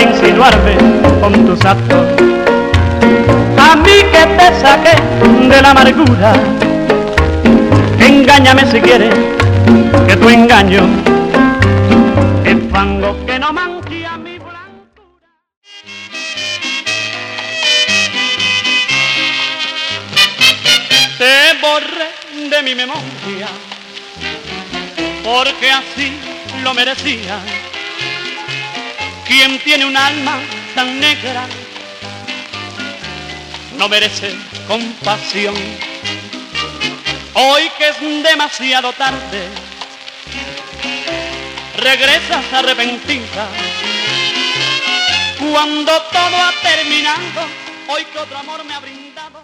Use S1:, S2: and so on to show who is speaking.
S1: insinuarme con tus actos. A mí que te saqué de la amargura, engáñame si quieres, que tu engaño es fango que no mancha mi blancura. Te borré de mi memoria, porque así lo merecía. Quien tiene un alma tan negra no merece compasión. Hoy que es demasiado tarde, regresas arrepentida. Cuando todo ha terminado, hoy que otro amor me ha brindado.